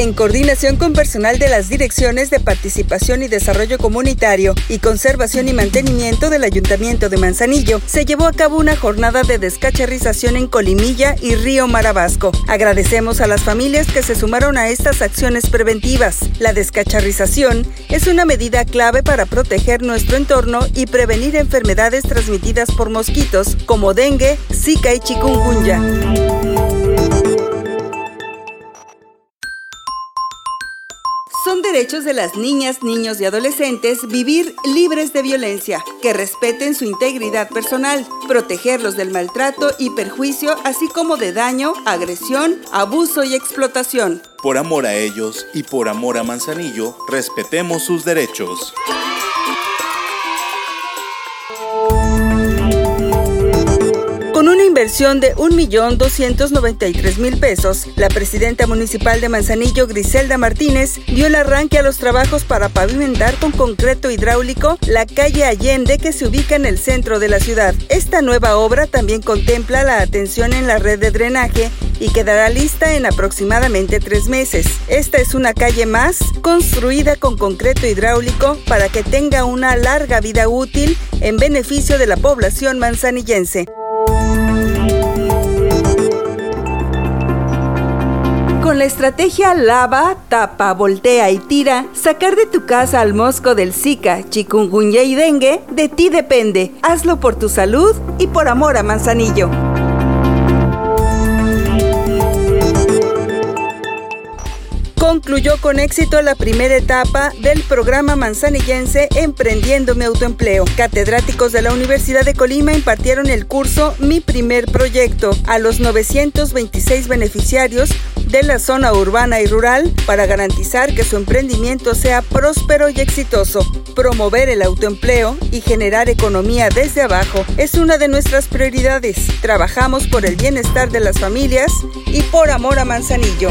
En coordinación con personal de las Direcciones de Participación y Desarrollo Comunitario y Conservación y Mantenimiento del Ayuntamiento de Manzanillo, se llevó a cabo una jornada de descacharrización en Colimilla y Río Marabasco. Agradecemos a las familias que se sumaron a estas acciones preventivas. La descacharrización es una medida clave para proteger nuestro entorno y prevenir enfermedades transmitidas por mosquitos como dengue, zika y chikungunya. Son derechos de las niñas, niños y adolescentes vivir libres de violencia, que respeten su integridad personal, protegerlos del maltrato y perjuicio, así como de daño, agresión, abuso y explotación. Por amor a ellos y por amor a Manzanillo, respetemos sus derechos. Inversión de 1.293.000 pesos, la presidenta municipal de Manzanillo, Griselda Martínez, dio el arranque a los trabajos para pavimentar con concreto hidráulico la calle Allende que se ubica en el centro de la ciudad. Esta nueva obra también contempla la atención en la red de drenaje y quedará lista en aproximadamente tres meses. Esta es una calle más construida con concreto hidráulico para que tenga una larga vida útil en beneficio de la población manzanillense. Con la estrategia lava, tapa, voltea y tira, sacar de tu casa al mosco del Zika, chikungunya y dengue, de ti depende. Hazlo por tu salud y por amor a Manzanillo. Concluyó con éxito la primera etapa del programa manzanillense Emprendiendo mi autoempleo. Catedráticos de la Universidad de Colima impartieron el curso Mi primer proyecto a los 926 beneficiarios de la zona urbana y rural para garantizar que su emprendimiento sea próspero y exitoso. Promover el autoempleo y generar economía desde abajo es una de nuestras prioridades. Trabajamos por el bienestar de las familias y por amor a Manzanillo.